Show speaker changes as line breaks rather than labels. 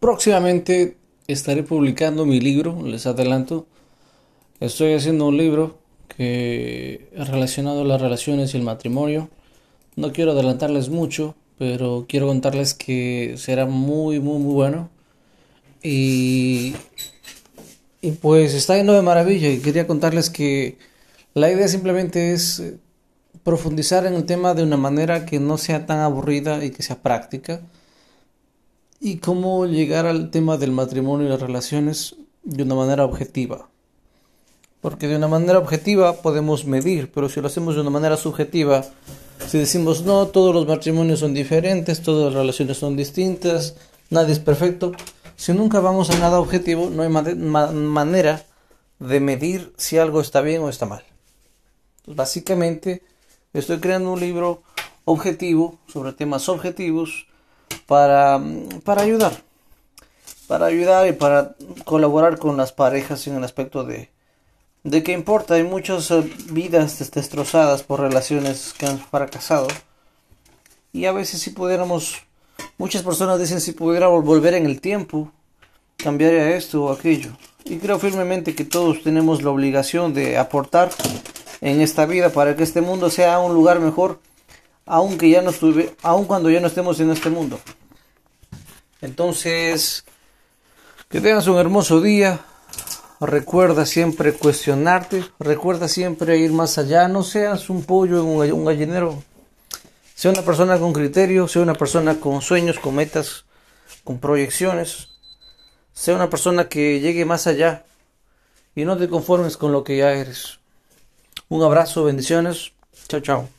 próximamente estaré publicando mi libro, les adelanto. Estoy haciendo un libro que relacionado a las relaciones y el matrimonio. No quiero adelantarles mucho, pero quiero contarles que será muy, muy, muy bueno. Y, y pues está yendo de maravilla y quería contarles que la idea simplemente es profundizar en el tema de una manera que no sea tan aburrida y que sea práctica. Y cómo llegar al tema del matrimonio y las relaciones de una manera objetiva. Porque de una manera objetiva podemos medir, pero si lo hacemos de una manera subjetiva, si decimos no, todos los matrimonios son diferentes, todas las relaciones son distintas, nadie es perfecto, si nunca vamos a nada objetivo, no hay manera de medir si algo está bien o está mal. básicamente, estoy creando un libro objetivo sobre temas objetivos para, para ayudar, para ayudar y para colaborar con las parejas en el aspecto de, de qué importa, hay muchas eh, vidas destrozadas por relaciones que han fracasado. Y a veces si pudiéramos, muchas personas dicen si pudiéramos volver en el tiempo, cambiaría esto o aquello. Y creo firmemente que todos tenemos la obligación de aportar en esta vida para que este mundo sea un lugar mejor, aunque ya no estuve, aun cuando ya no estemos en este mundo. Entonces, que tengas un hermoso día recuerda siempre cuestionarte, recuerda siempre ir más allá, no seas un pollo en un gallinero, sea una persona con criterio, sea una persona con sueños, con metas, con proyecciones, sea una persona que llegue más allá y no te conformes con lo que ya eres. Un abrazo, bendiciones, chao chao.